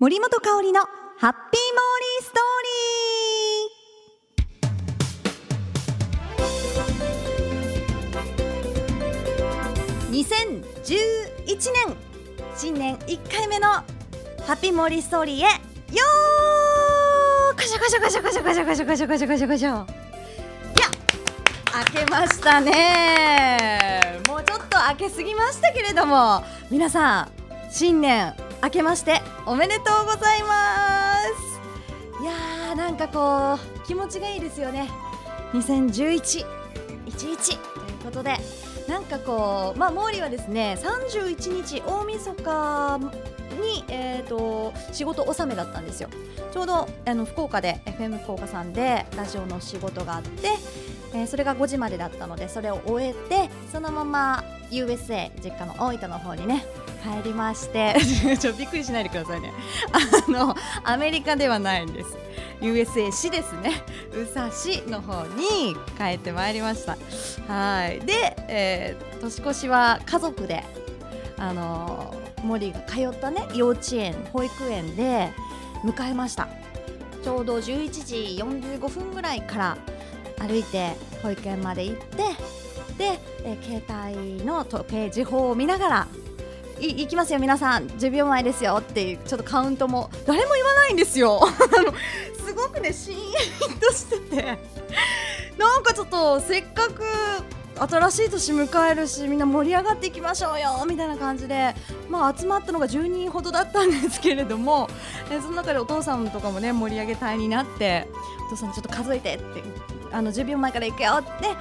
森本香里のハッピーモーリーストーリー。2011年新年1回目のハッピーモーリーストーリーへよー。カシャカシャカシャカシャカシャカシャカシャカシャカシャカシャいや明けましたねもうちょっと明けすぎましたけれども皆さん新年明けましておめでとうございます。いやーなんかこう気持ちがいいですよね。2011 11ということでなんかこうまあ毛利はですね31日大晦日に、えーと、仕事納めだったんですよ。ちょうどあの福岡で FM 福岡さんでラジオの仕事があって、えー、それが5時までだったのでそれを終えてそのまま USA 実家の大分の方にね帰りまして。ちょびっくりしないでくださいね。あのアメリカではないんです。USA 市ですね。宇佐市の方に帰ってまいりました。はい。で、えー、年越しは家族であの森が通ったね幼稚園保育園で迎えました。ちょうど11時45分ぐらいから歩いて保育園まで行ってで、えー、携帯の時計時報を見ながらいいきますよ皆さん。10秒前ですよっていうちょっとカウントも。誰も言わないんですよ。すごくねシーンとして。てなんかちょっとせっかく新しい年迎えるしみんな盛り上がっていきましょうよみたいな感じで、まあ、集まったのが10人ほどだったんですけれども その中でお父さんとかもね盛り上げ隊になってお父さんちょっと数えてってあの10秒前から行くよって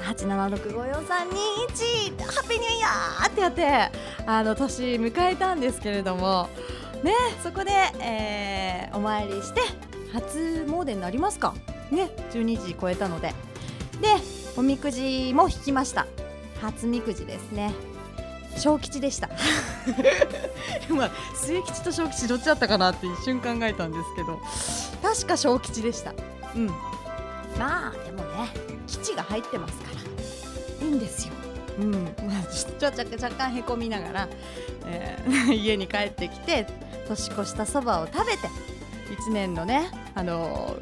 8765321ハッピーニューイヤーってやってあの年迎えたんですけれどもねそこで、えー、お参りして初詣になりますか？ね12時超えたので。でおみくじも引きました。初みくじですね。小吉でした。まあ末吉と小吉どっちだったかなって一瞬考えたんですけど。確か小吉でした。うんまあでもね基地が入ってますから。いいんですよ。うん。まあ、ちょっと若干へこみながら、えー、家に帰ってきて年越したそばを食べて1年のね、あの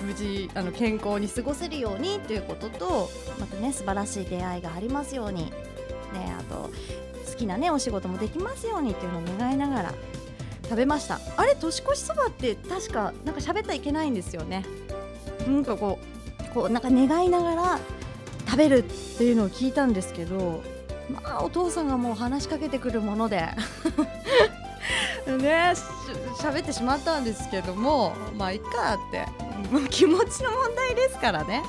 無事あの健康に過ごせるようにということとまたね素晴らしい出会いがありますように、ね、あと好きなねお仕事もできますようにっていうのを願いながら食べました。あれ年越しそばって確かなんか喋ったらいけないんですよね。なんかこうこうなんか願いながら食べるっていうのを聞いたんですけどまあお父さんがもう話しかけてくるもので ねしゃべってしまったんですけどもまあいっかって 気持ちの問題ですからね。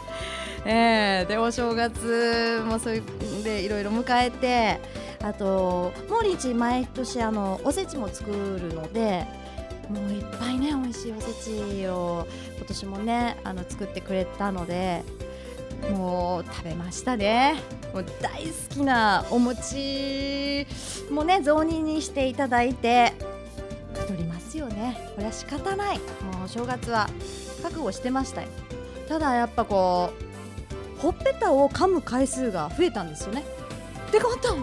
えー、でお正月もそういうでいろいろ迎えてあとモリチ毎年あのおせちも作るのでもういっぱいね美味しいおせちを今年もねあの作ってくれたのでもう食べましたね。もう大好きなお餅もね雑煮にしていただいて太りますよね。これは仕方ない。もう正月は覚悟してましたよ。ただやっぱこうほっぺたを噛む回数が増えたんですよね。ってことは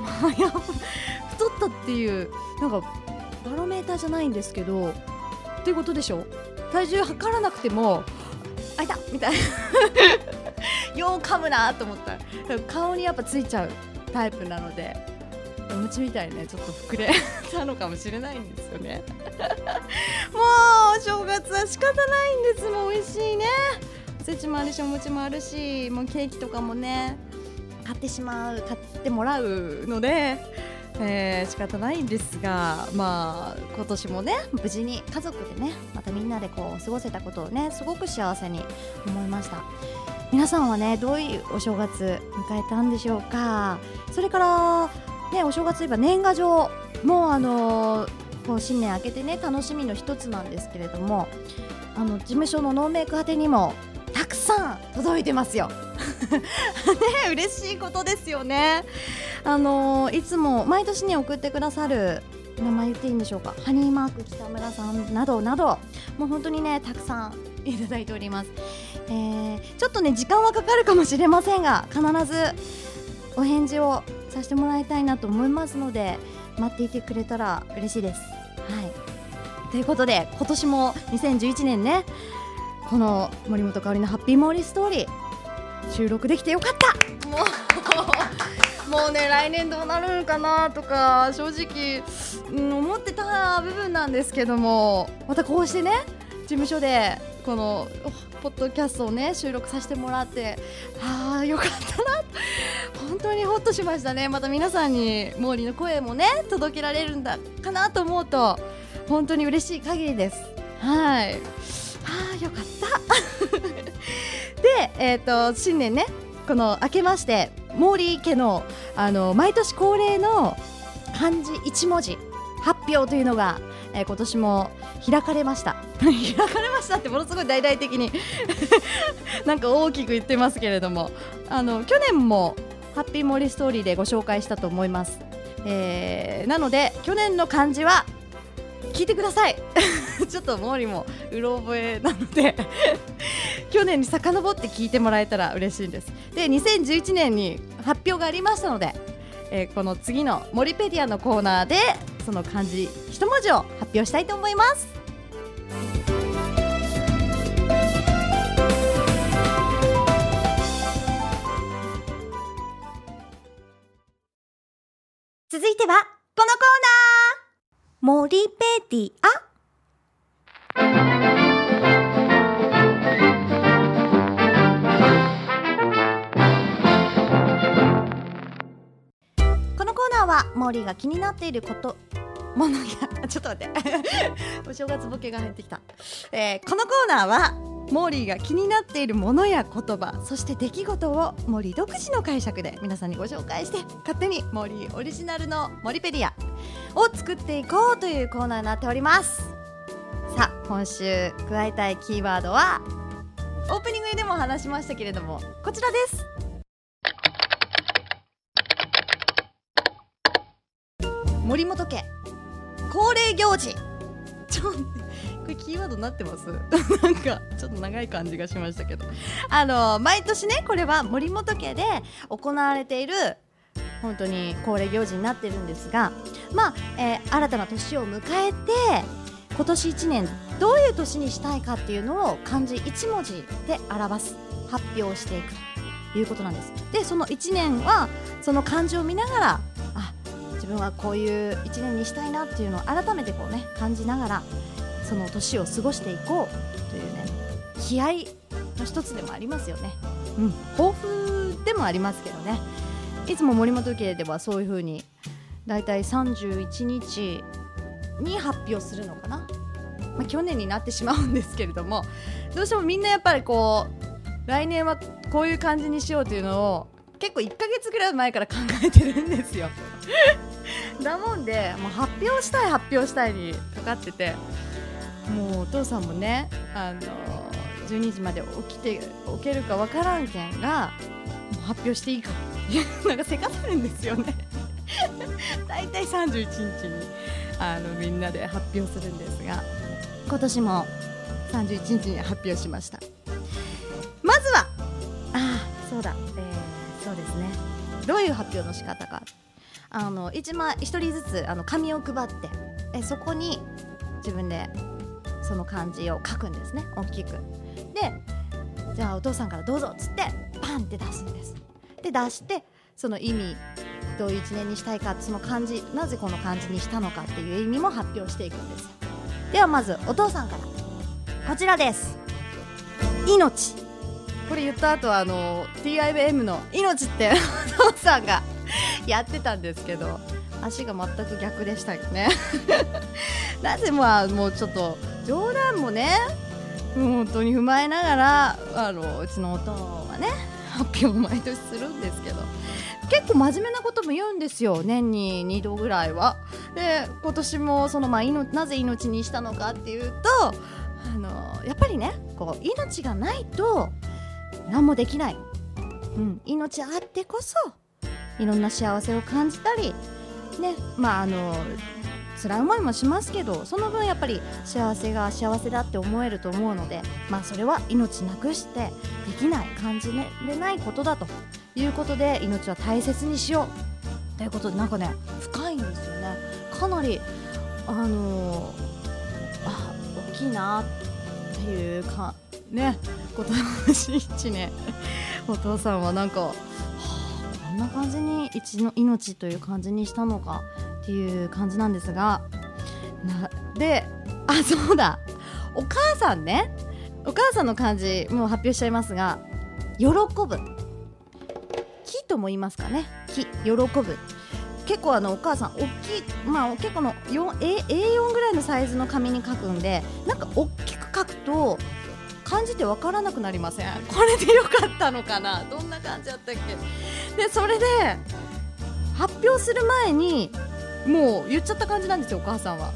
太ったっていうなんかバロメーターじゃないんですけどっていうことでしょ？体重測らなくてもあいた！みたいな。よう噛むなと思った。顔にやっぱついちゃうタイプなのでお餅みたいにねちょっと膨れ たのかもしれないんですよね。もうお正月は仕方ないんです。もう美味しいね。おせちもあるしお餅もあるしもうケーキとかもね買ってしまう買ってもらうのでえー、仕方ないんですが、まあ、今年もね無事に家族でねまたみんなでこう過ごせたことをねすごく幸せに思いました。皆さんはねどういうお正月迎えたんでしょうか？それからねお正月といえば年賀状もあのこう新年明けてね楽しみの一つなんですけれどもあの事務所のノーメイク宛てにもたくさん届いてますよ。ね嬉しいことですよね。あのいつも毎年に送ってくださる名前言っていいんでしょうか。ハニーマーク北村さんなどなど。もう本当にねたくさんいただいております、えー、ちょっとね時間はかかるかもしれませんが必ずお返事をさせてもらいたいなと思いますので待っていてくれたら嬉しいです。はい。ということで今年も2011年ねこの森本香里のハッピーモーリーストーリー収録できてよかった。もう もうね来年どうなるのかなとか正直、うん、思ってた部分なんですけどもまたこうしてね事務所でこのポッドキャストをね収録させてもらってああよかったな。本当にほっとしましたね。また皆さんに毛利の声もね届けられるんだかなと思うと本当に嬉しい限りです。はい。ああよかった。でえ、ー、と新年ねこの明けまして毛利家のあの毎年恒例の漢字1文字発表というのが、えー、今年も開かれました。開かれましたってものすごい大々的に なんか大きく言ってますけれどもあの去年もハッピーモーリーストーリーでご紹介したと思います、えー、なので去年の漢字は聞いてください。ちょっと毛利もうろ覚えなので。去年に遡って聞いてもらえたら嬉しいんです。で2011年に発表がありましたので、えー、この次のモリペディアのコーナーでその漢字一文字を発表したいと思います。モリペディ。アこのコーナーはモーリーが気になっていること。ものや ちょっと待って。お正月ボケが入ってきた、えー、このコーナーはモーリーが気になっているものや言葉そして出来事をモーリー独自の解釈で皆さんにご紹介して勝手にモーリーオリジナルのモリペディア。を作っていこうというコーナーになっております。さあ今週加えたいキーワードはオープニングでも話しましたけれどもこちらです。森本家恒例行事。ちょこれキーワードになってます？なんかちょっと長い感じがしましたけど。あの毎年ねこれは森本家で行われている本当に恒例行事になってるんですがまあ、えー、新たな年を迎えて今年1年どういう年にしたいかっていうのを漢字1文字で表す発表していくということなんですでその1年はその漢字を見ながらあ自分はこういう1年にしたいなっていうのを改めてこうね感じながらその年を過ごしていこうというね気合の一つでもありますよね。うん、抱負でもありますけどねいつも森本家ではそういう風にだいたい31日に発表するのかな、まあ、去年になってしまうんですけれどもどうしてもみんなやっぱりこう来年はこういう感じにしようというのを結構1ヶ月ぐらい前から考えてるんですよ。だもんでもう発表したい発表したいにかかっててもうお父さんもねあの12時まで起きて起きるかわからんけんが発表していいか。なんかせかさるんですよね。大体31日にあのみんなで発表するんですが今年も31日に発表しました。まずはああそうだ、えー、そうですね。どういう発表の仕方か。あの1枚1人ずつあの紙を配ってえそこに自分でその漢字を書くんですね。大きく。でじゃあお父さんからどうぞっつってパンって出すんです。で出してその意味どういう一年にしたいかその漢字なぜこの漢字にしたのかっていう意味も発表していくんです。ではまずお父さんからこちらです。命。これ言った後はあの TIBM の命ってお父さんが やってたんですけど足が全く逆でしたよね。なぜまあもうちょっと冗談もね本当に踏まえながらあのうちのおとはね発表を毎年するんですけど結構真面目なことも言うんですよ年に2度ぐらいは。で今年もその、まあ、なぜ命にしたのかっていうとあのやっぱりねこう命がないと何もできない、うん、命あってこそいろんな幸せを感じたりねまああの辛い思いもしますけどその分やっぱり幸せが幸せだって思えると思うのでまあそれは命なくしてできない感じれないことだということで命は大切にしよう。ということでなんかね深いんですよね。かなりあのあ大きいなっていうかね今年一年お父さんはなんか、はあ、こんな感じに一の命という感じにしたのか。っていう感じなんですがなであ そうだ。お母さんね。お母さんの漢字もう発表しちゃいますが喜ぶ。木とも言いますかね。木喜ぶ。結構あのお母さん大きいまあ結構の A, A4 ぐらいのサイズの紙に書くんでなんか大きく書くと漢字って分からなくなりません。これでよかったのかな。どんな感じだったっけ。でそれで発表する前にもう言っちゃった感じなんですよお母さんは。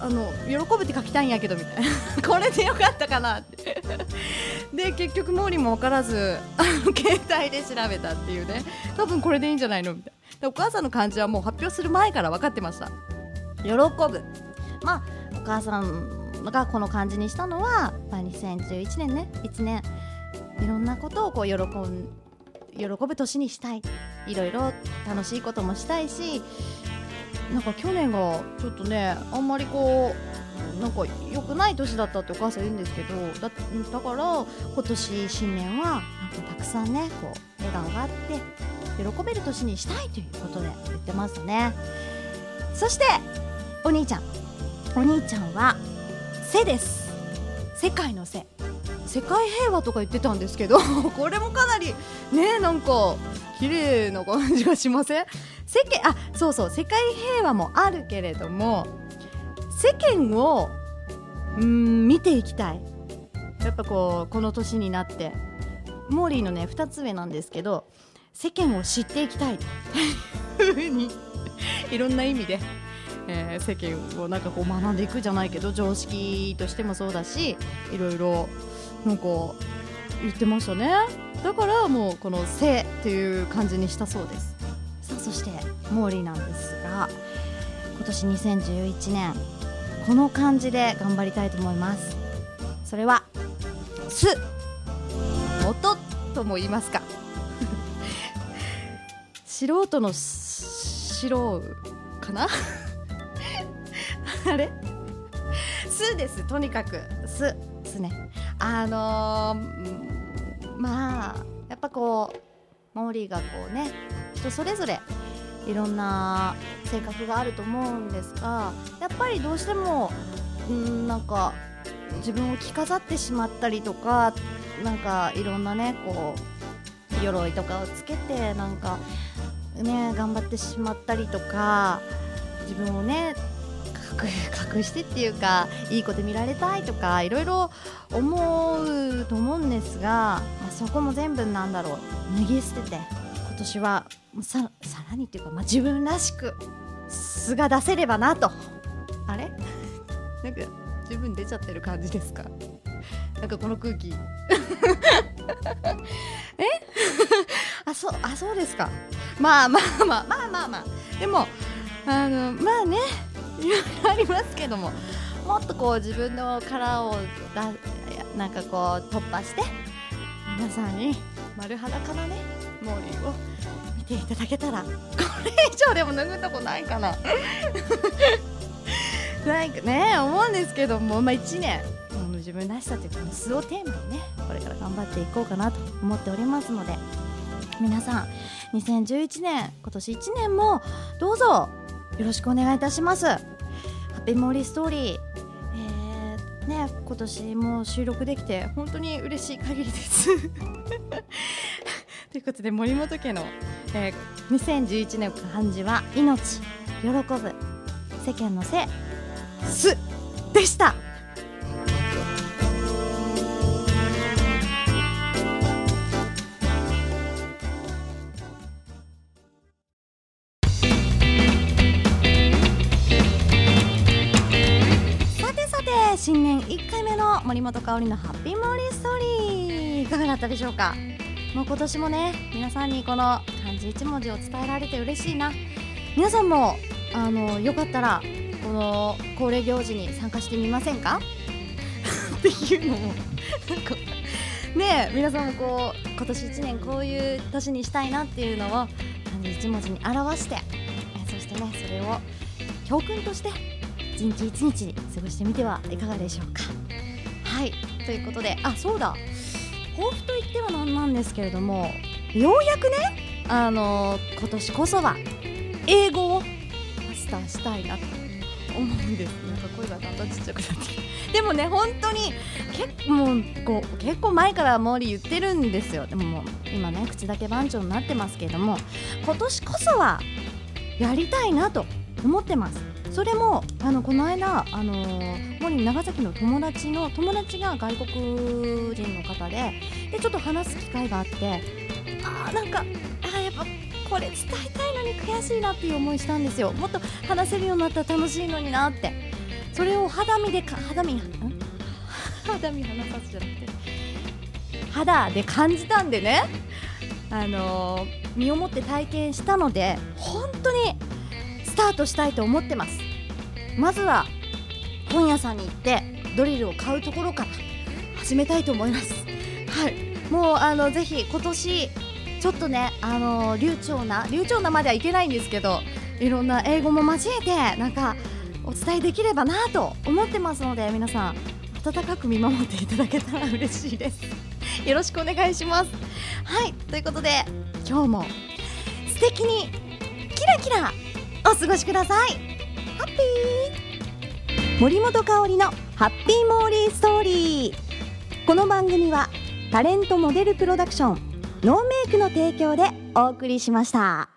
あの喜ぶって書きたいんやけどみたいな。これでよかったかなって。で結局モーリーも分からずあの携帯で調べたっていうね。多分これでいいんじゃないのみたいな。お母さんの漢字はもう発表する前から分かってました。喜ぶ。まあお母さんがこの漢字にしたのは、まあ、2011年ね1年いろんなことをこう喜ん喜ぶ年にしたい。いろいろ楽しいこともしたいしなんか去年がちょっとねあんまりこうなんか良くない年だったってお母さん言うんですけどだだから今年新年はなんかたくさんねこう笑顔があって喜べる年にしたいということで言ってますね。そしてお兄ちゃん。お兄ちゃんは「背」です。世界の背。世界平和とか言ってたんですけど これもかなりねなんか綺麗な感じがしません？世間あそうそう世界平和もあるけれども世間をうん見ていきたい。やっぱこうこの年になってモーリーのね2つ上なんですけど世間を知っていきたい。というふうにいろんな意味で、えー、世間をなんかこう学んでいくじゃないけど常識としてもそうだしいろいろなんか言ってましたね。だからもうこの「せ」っていう感じにしたそうです。そしてモーリーなんですが今年2011年この漢字で頑張りたいと思います。それは「す」音とも言いますか。素人の素人かな？あれ？すです。とにかくす。すね。あのー、まあやっぱこうモーリーがこうね人それぞれいろんな性格があると思うんですがやっぱりどうしてもんなんか自分を着飾ってしまったりとかなんかいろんなねこう鎧とかをつけてなんかね頑張ってしまったりとか自分をね隠してっていうかいい子で見られたいとかいろいろ思うと思うんですが、まあ、そこも全部なんだろう脱ぎ捨てて今年はささらにっていうか、まあ、自分らしく素が出せればなと。あれ？なんか十分出ちゃってる感じですか？なんかこの空気。え？あそうあそうですか。まあまあまあまあまあまあ。でもあのまあね。いろいろありますけども。もっとこう自分の殻をだなんかこう突破して皆さんに丸裸なねモーリーを見ていただけたら。これ以上でも脱ぐとこないかな。なんかね思うんですけども、まあ、1年。自分らしさというこの素をテーマにねこれから頑張っていこうかなと思っておりますので。皆さん2011年今年1年もどうぞよろしくお願いいたします。ハッピーモーリーストーリー、えー、ね今年も収録できて本当に嬉しい限りです。ということで森本家の、えー、2011年漢字は命喜ぶ世間のせすでした。新年1回目の森本香里のハッピーモーリーストーリーいかがだったでしょうか？もう今年もね皆さんにこの漢字1文字を伝えられて嬉しいな。皆さんもあのよかったらこの恒例行事に参加してみませんか？っていうのもなんかね皆さんもこう今年1年こういう年にしたいなっていうのを漢字1文字に表してそしてねそれを教訓として一日一日過ごしてみてはいかがでしょうか。はい。ということであそうだ。抱負といってはなんなんですけれどもようやくねあのー今年こそは英語をマスターしたいなと思うんです。なんか声がだんだんちっちゃくなってでもね本当に結もうこう結構前からモーリー言ってるんですよ。でももう今ね口だけ番長になってますけれども今年こそはやりたいなと思ってます。それもあのこの間あのー、モーリー長崎の友達の友達が外国人の方ででちょっと話す機会があってあーなんかあやっぱこれ伝えたいのに悔しいなっていう思いしたんですよ。もっと話せるようになったら楽しいのになって。それを肌身でか肌身ん？肌身話 さすじゃなくて。肌で感じたんでね。あのー身をもって体験したので本当にスタートしたいと思ってます。まずは本屋さんに行ってドリルを買うところから始めたいと思います。はい。もうあのぜひ今年ちょっとねあの流暢な流暢なまではいけないんですけどいろんな英語も交えてなんかお伝えできればなと思ってますので皆さん温かく見守っていただけたら嬉しいです。よろしくお願いします。はい。ということで今日も素敵にキラキラお過ごしください。ハッピー森本香里のハッピーモーリーストーリーこの番組はタレントモデルプロダクションノーメイクの提供でお送りしました。